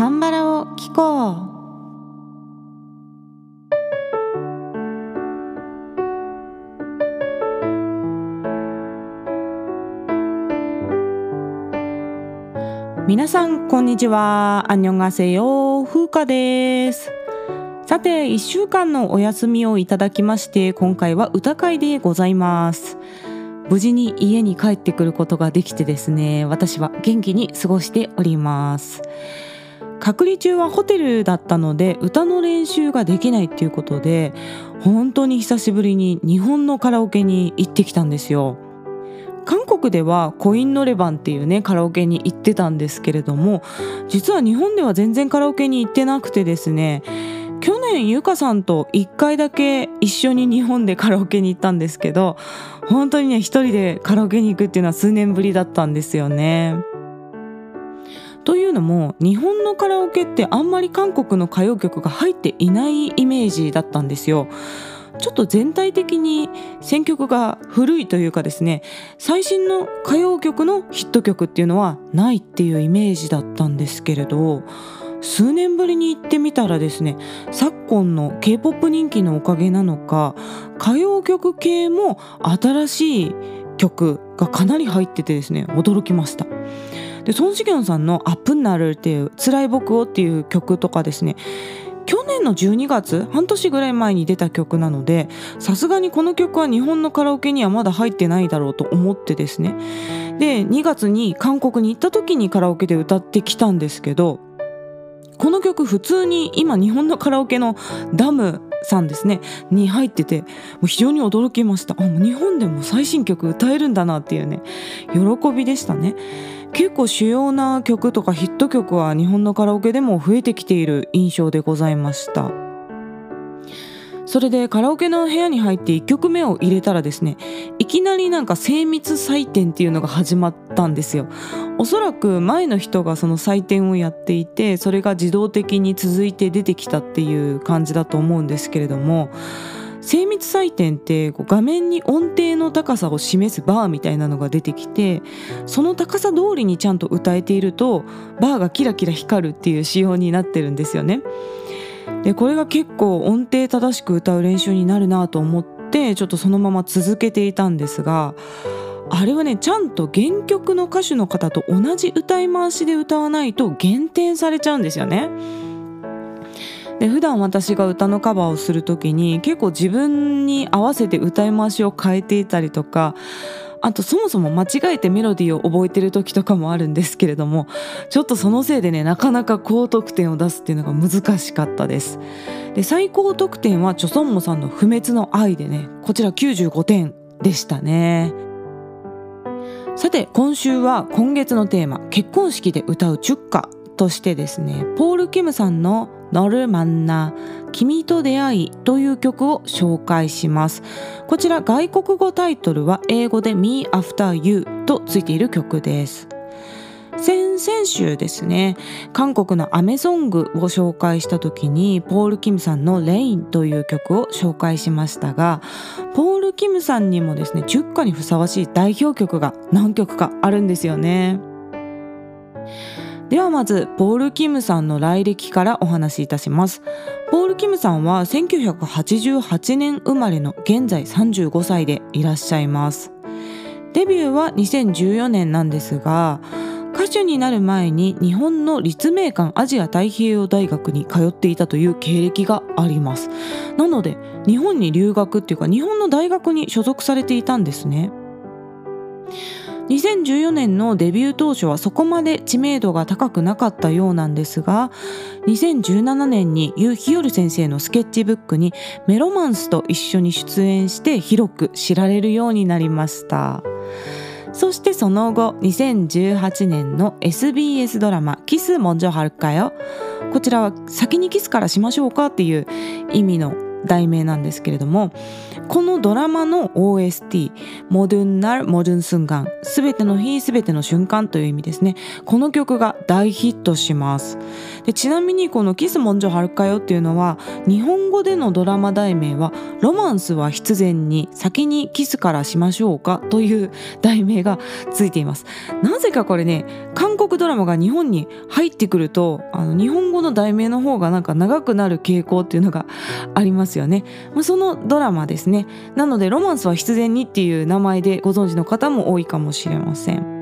カンバラを聞こう。皆さんこんにちは。アンニョンガセヨ風花です。さて1週間のお休みをいただきまして今回は歌会でございます。無事に家に帰ってくることができてですね私は元気に過ごしております。隔離中はホテルだったので歌の練習ができないっていうことで本当に久しぶりに日本のカラオケに行ってきたんですよ韓国ではコインノレバンっていうねカラオケに行ってたんですけれども実は日本では全然カラオケに行ってなくてですね去年ゆかさんと1回だけ一緒に日本でカラオケに行ったんですけど本当にね一人でカラオケに行くっていうのは数年ぶりだったんですよね。というのも日本のカラオケってあんまり韓国の歌謡曲が入っていないイメージだったんですよ。ちょっと全体的に選曲が古いというかですね最新の歌謡曲のヒット曲っていうのはないっていうイメージだったんですけれど数年ぶりに行ってみたらですね昨今の K-POP 人気のおかげなのか歌謡曲系も新しい曲がかなり入っててですね驚きました。でソン・シギョンさんの「アップになる」っていう「辛い僕を」っていう曲とかですね。去年の12月半年ぐらい前に出た曲なのでさすがにこの曲は日本のカラオケにはまだ入ってないだろうと思ってですね。で2月に韓国に行った時にカラオケで歌ってきたんですけどこの曲普通に今日本のカラオケのダムさんですねに入っててもう非常に驚きました。あもう日本でも最新曲歌えるんだなっていうね喜びでしたね。結構主要な曲とかヒット曲は日本のカラオケでも増えてきている印象でございました。それでカラオケの部屋に入って1曲目を入れたらですねいきなりなんか精密採点っていうのが始まったんですよ。おそらく前の人がその採点をやっていてそれが自動的に続いて出てきたっていう感じだと思うんですけれども精密採点ってこう画面に音程の高さを示すバーみたいなのが出てきてその高さ通りにちゃんと歌えているとバーがキラキラ光るっていう仕様になってるんですよね。でこれが結構音程正しく歌う練習になるなと思ってちょっとそのまま続けていたんですがあれはねちゃんと原曲の歌手の方と同じ歌い回しで歌わないと減点されちゃうんですよね。で普段私が歌のカバーをする時に結構自分に合わせて歌い回しを変えていたりとかあとそもそも間違えてメロディーを覚えてる時とかもあるんですけれどもちょっとそのせいでねなかなか高得点を出すっていうのが難しかったです。で最高得点はチョソンモさんの不滅の愛でねこちら95点でしたね。さて今週は今月のテーマ結婚式で歌うチュッカとしてですねポール・キムさんの 너를만나君と出会いという曲を紹介しますこちら外国語タイトルは英語で Me After You とついている曲です先々週ですね韓国のアメソングを紹介した時にポール・キムさんの「レイン」という曲を紹介しましたがポール・キムさんにもですね10歌にふさわしい代表曲が何曲かあるんですよね ではまずポール・キムさんの来歴からお話しいたします。ポール・キムさんは1988年生まれの現在35歳でいらっしゃいます。デビューは2014年なんですが歌手になる前に日本の立命館アジア太平洋大学に通っていたという経歴があります。なので日本に留学っていうか日本の大学に所属されていたんですね。2014年のデビュー当初はそこまで知名度が高くなかったようなんですが2017年にユ・ヒヨル先生のスケッチブックにメロマンスと一緒に出演して広く知られるようになりました。そしてその後2018年の SBS ドラマ「キスもんじょはるかよ」こちらは先にキスからしましょうかっていう意味の題名なんですけれどもこのドラマの OST「モドゥンナル・モドゥン・スンガン」「すべての日すべての瞬間」という意味ですね。この曲が大ヒットします。でちなみにこの「キスモンジョハルカヨ」っていうのは日本語でのドラマ題名は「ロマンスは必然に先にキスからしましょうか」という題名がついています。なぜかこれね韓国ドラマが日本に入ってくるとあの日本語の題名の方がなんか長くなる傾向っていうのがありますよね、まあ、そのドラマですね。ね。なのでロマンスは必然にっていう名前でご存知の方も多いかもしれません。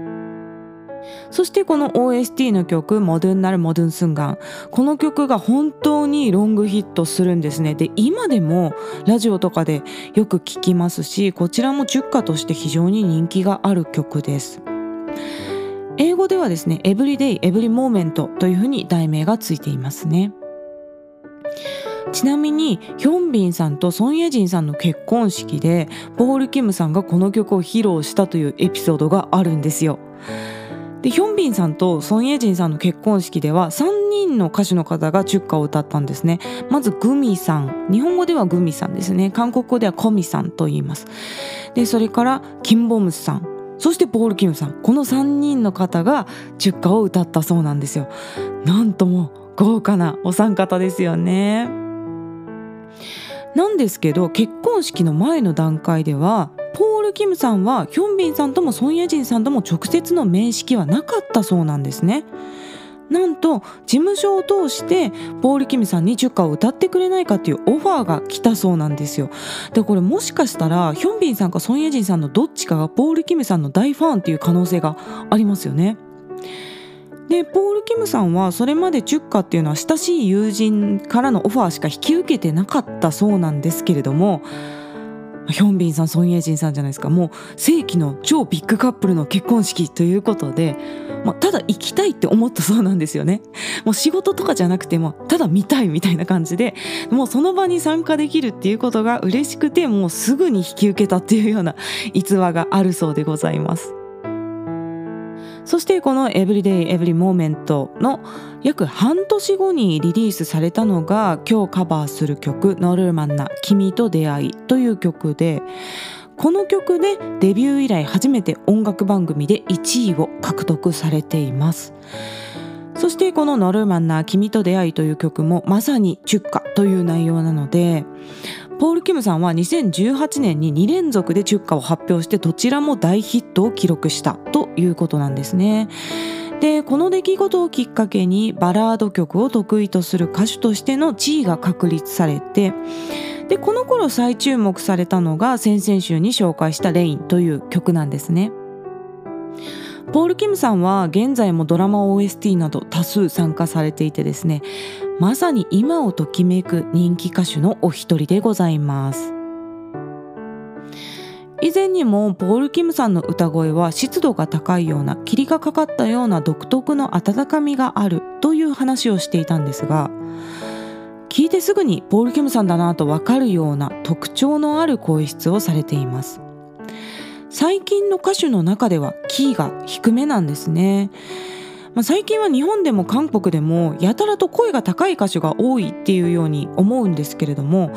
そしてこの OST の曲「モドゥンナル・モドゥン・スンガン」この曲が本当にロングヒットするんですね。で今でもラジオとかでよく聞きますしこちらもチュッカとして非常に人気がある曲です。英語ではですね「Everyday Every Moment」というふうに題名がついていますね。ちなみにヒョンビンさんとソン・イェジンさんの結婚式でポール・キムさんがこの曲を披露したというエピソードがあるんですよ。でヒョンビンさんとソン・イェジンさんの結婚式では3人の歌手の方がチュッカを歌ったんですね。まずグミさん。日本語ではグミさんですね。韓国語ではコミさんと言います。でそれからキンボムスさん。そしてポール・キムさん。この3人の方がチュッカを歌ったそうなんですよ。なんとも豪華なお三方ですよね。なんですけど結婚式の前の段階ではポール・キムさんはヒョンビンさんともソン・イェジンさんとも直接の面識はなかったそうなんですね。なんと事務所を通してポール・キムさんにチュッカを歌ってくれないかっていうオファーが来たそうなんですよ。でこれもしかしたらヒョンビンさんかソン・イェジンさんのどっちかがポール・キムさんの大ファンっていう可能性がありますよね。でポール・キムさんはそれまでチュッカっていうのは親しい友人からのオファーしか引き受けてなかったそうなんですけれどもヒョンビンさんソン・イェジンさんじゃないですか。もう世紀の超ビッグカップルの結婚式ということで、まあ、ただ行きたいって思ったそうなんですよね。もう仕事とかじゃなくてもただ見たいみたいな感じでもうその場に参加できるっていうことが嬉しくてもうすぐに引き受けたっていうような逸話があるそうでございます。そしてこの Everyday Every Moment の約半年後にリリースされたのが今日カバーする曲「ノルマンな君と出会い」という曲でこの曲でデビュー以来初めて音楽番組で1位を獲得されています。そしてこの「ノルマンナ君と出会い」という曲もまさにチュッカという内容なのでポール・キムさんは2018年に2連続でチュッカを発表してどちらも大ヒットを記録したということなんですね。でこの出来事をきっかけにバラード曲を得意とする歌手としての地位が確立されてでこの頃再注目されたのが先々週に紹介した「レイン」という曲なんですね。ポール・キムさんは現在もドラマ OST など多数参加されていてですねまさに今をときめく人気歌手のお一人でございます。以前にもポール・キムさんの歌声は湿度が高いような霧がかかったような独特の温かみがあるという話をしていたんですが聞いてすぐにポール・キムさんだなとわかるような特徴のある声質をされています。最近の歌手の中ではキーが低めなんですね。まあ、最近は日本でも韓国でもやたらと声が高い歌手が多いっていうように思うんですけれども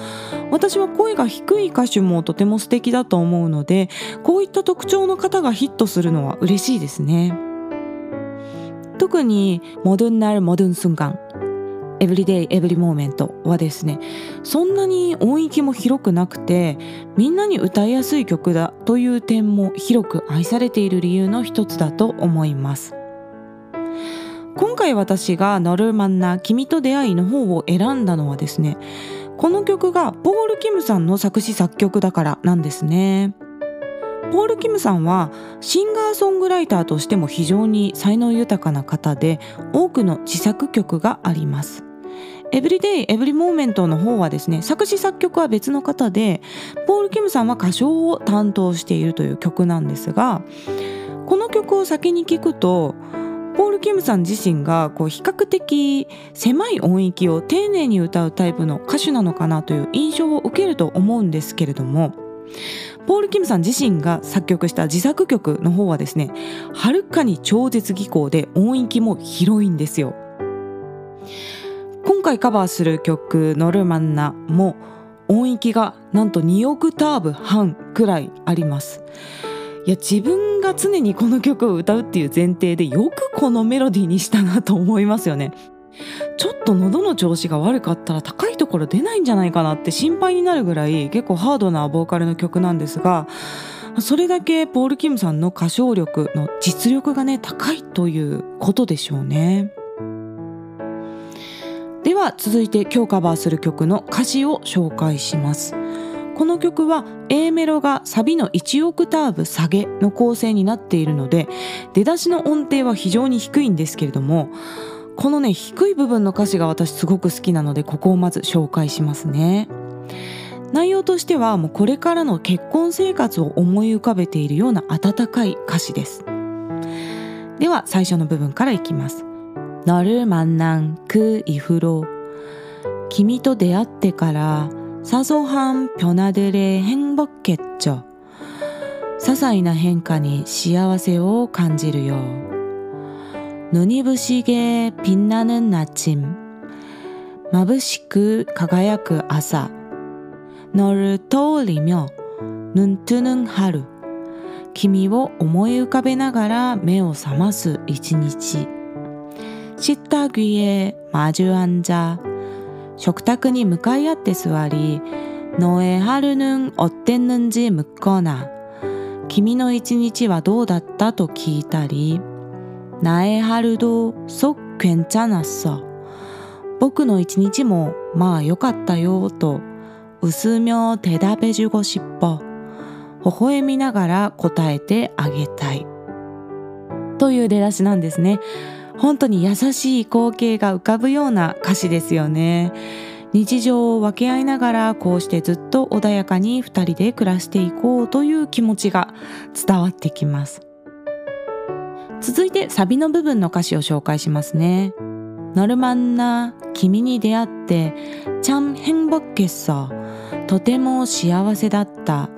私は声が低い歌手もとても素敵だと思うのでこういった特徴の方がヒットするのは嬉しいですね特にモドゥンナルモドゥンスンガンエブリデイエブリモーメントはですねそんなに音域も広くなくてみんなに歌いやすい曲だという点も広く愛されている理由の一つだと思います。今回私が「ノルマンナ君と出会い」の方を選んだのはですねこの曲がポール・キムさんの作詞作曲だからなんですね。ポール・キムさんはシンガーソングライターとしても非常に才能豊かな方で多くの自作曲があります。エブリデイエブリモーメントの方はですね作詞作曲は別の方でポール・キムさんは歌唱を担当しているという曲なんですがこの曲を先に聞くとポール・キムさん自身がこう比較的狭い音域を丁寧に歌うタイプの歌手なのかなという印象を受けると思うんですけれどもポール・キムさん自身が作曲した自作曲の方はですねはるかに超絶技巧で音域も広いんですよ。今回カバーする曲「ノルマンナ」も音域がなんと2オクターブ半くらいあります。いや自分が常にこの曲を歌うっていう前提でよくこのメロディーにしたなと思いますよね。ちょっと喉の調子が悪かったら高いところ出ないんじゃないかなって心配になるぐらい結構ハードなボーカルの曲なんですがそれだけポール・キムさんの歌唱力の実力がね高いということでしょうね。では続いて今日カバーする曲の歌詞を紹介します。この曲は A メロがサビの1オクターブ下げの構成になっているので出だしの音程は非常に低いんですけれどもこのね低い部分の歌詞が私すごく好きなのでここをまず紹介しますね。内容としてはもうこれからの結婚生活を思い浮かべているような温かい歌詞です。では最初の部分からいきます。 너를만난그이후로君と出会ってから사소한변화들에행복했죠些細な変化に幸せを感じるよ눈이부시게빛나는아침眩しく輝く朝너를떠올리며눈뜨는하루君を思い浮かべながら目を覚ます一日 식탁위에마주앉아食卓に向かい合って座り、너의하루는어땠는지묻거나君の一日はどうだったと聞いたり、나의하루도속괜찮았어僕の一日もまあよかったよと웃으며대답해주고싶어微笑みながら答えてあげたいという出だしなんですね。 本当に優しい光景が浮かぶような歌詞ですよね。日常を分け合いながらこうしてずっと穏やかに二人で暮らしていこうという気持ちが伝わってきます。続いてサビの部分の歌詞を紹介しますね。너를만나君に出会って참행복했어とても幸せだった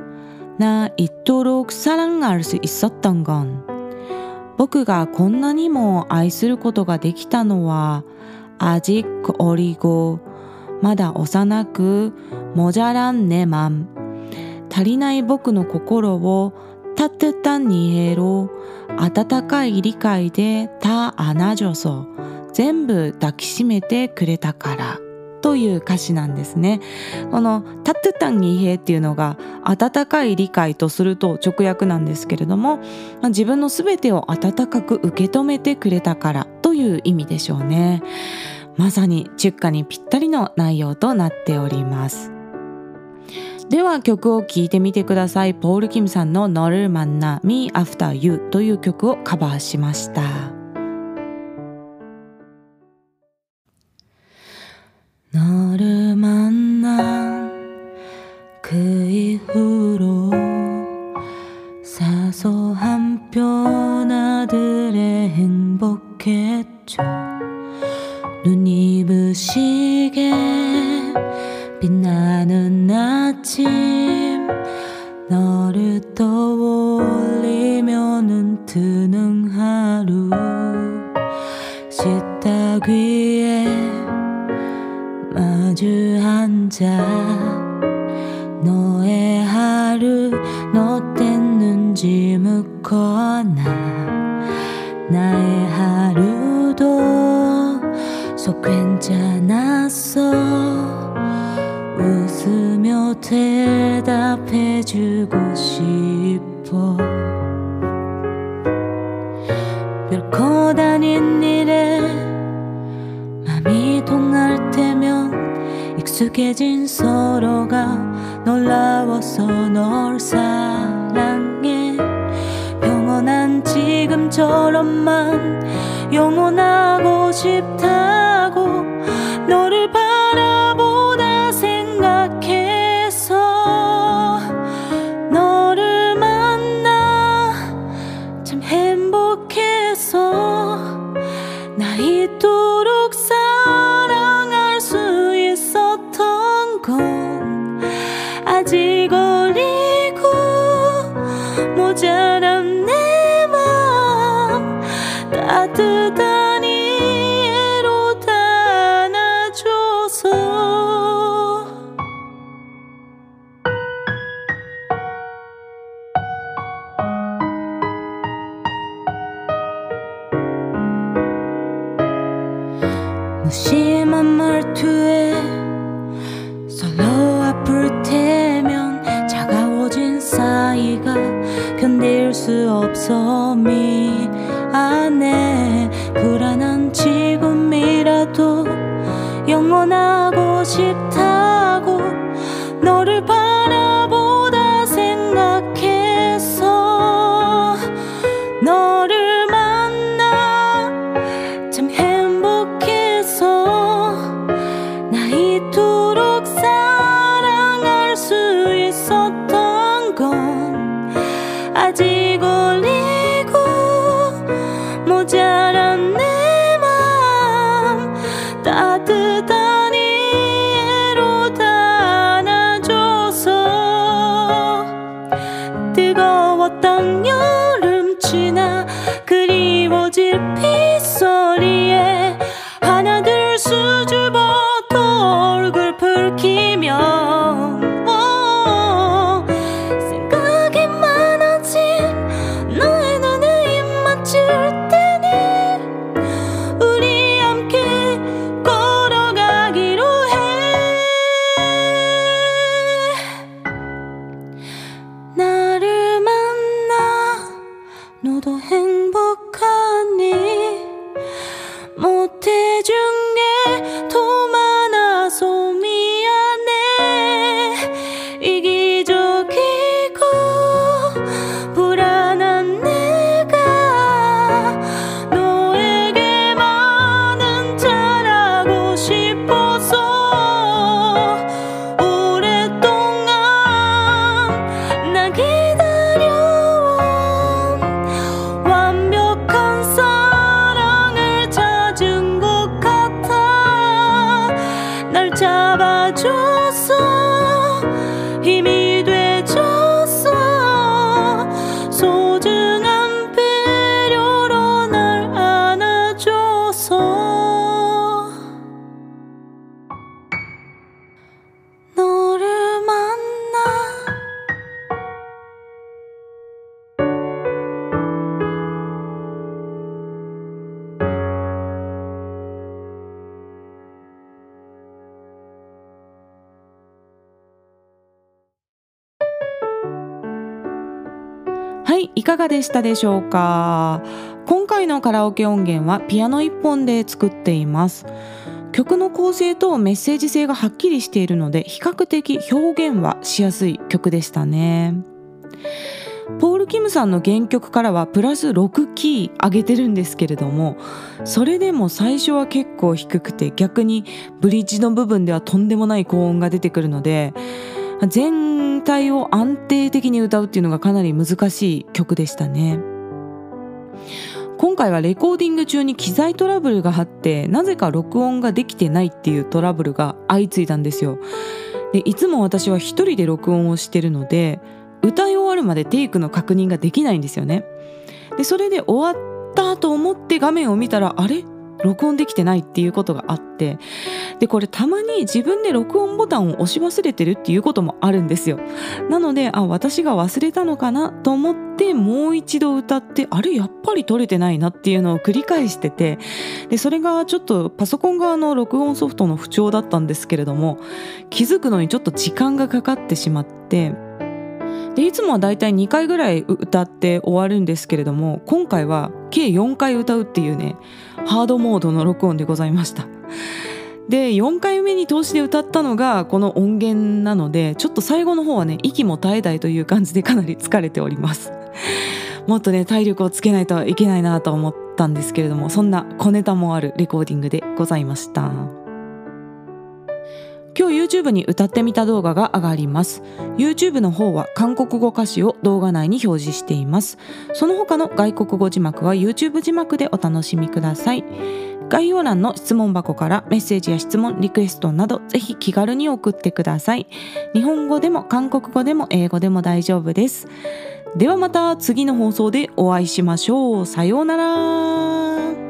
나이토록사랑할수있었던건 僕がこんなにも愛することができたのは、あじっくおりご、まだ幼く、もじゃらんねまん。足りない僕の心を、たてたにえろ、温かい理解でたあなじょそ、全部抱きしめてくれたから。という歌詞なんですね。このタトゥタンニーヘっていうのが温かい理解とすると直訳なんですけれども、ま、自分の全てを温かく受け止めてくれたからという意味でしょうね。まさに中華にぴったりの内容となっております。では曲を聴いてみてください。ポール・キムさんの「ノルマンナ Me After You」という曲をカバーしました。 너를 만난 그 이후 나의 하루도 속 괜찮았어. 웃으며 대답해주고 싶어. 별거 다닌 일에 맘이 통할 때면 익숙해진 서로가 놀라워서 널 사랑 지금처럼만 영원하고 싶다 심한 말투에 서로 앞을 태면 차가워진 사이가 견딜 수 없어. 미 이토록 사랑할 수 있었던 건 아직 어리 reposo はい、いかがでしたでしょうか？今回のカラオケ音源はピアノ1本で作っています。曲の構成とメッセージ性がはっきりしているので比較的表現はしやすい曲でしたね。ポール・キムさんの原曲からはプラス6キー上げてるんですけれどもそれでも最初は結構低くて逆にブリッジの部分ではとんでもない高音が出てくるので全体を安定的に歌うっていうのがかなり難しい曲でしたね。今回はレコーディング中に機材トラブルがあってなぜか録音ができてないっていうトラブルが相次いだんですよ。でいつも私は一人で録音をしてるので歌い終わるまでテイクの確認ができないんですよね。でそれで終わったと思って画面を見たらあれ？録音できてないっていうことがあってでこれたまに自分で録音ボタンを押し忘れてるっていうこともあるんですよ。なのであ私が忘れたのかなと思ってもう一度歌ってあれやっぱり撮れてないなっていうのを繰り返しててでそれがちょっとパソコン側の録音ソフトの不調だったんですけれども気づくのにちょっと時間がかかってしまってでいつもはだいたい2回ぐらい歌って終わるんですけれども今回は計4回歌うっていうねハードモードの録音でございました。で4回目に通しで歌ったのがこの音源なのでちょっと最後の方はね息も絶え絶えという感じでかなり疲れております。もっとね体力をつけないといけないなと思ったんですけれどもそんな小ネタもあるレコーディングでございました。今日 YouTube に歌ってみた動画が上がります。YouTube の方は韓国語歌詞を動画内に表示しています。その他の外国語字幕は YouTube 字幕でお楽しみください。概要欄の質問箱からメッセージや質問リクエストなどぜひ気軽に送ってください。日本語でも韓国語でも英語でも大丈夫です。ではまた次の放送でお会いしましょう。さようなら。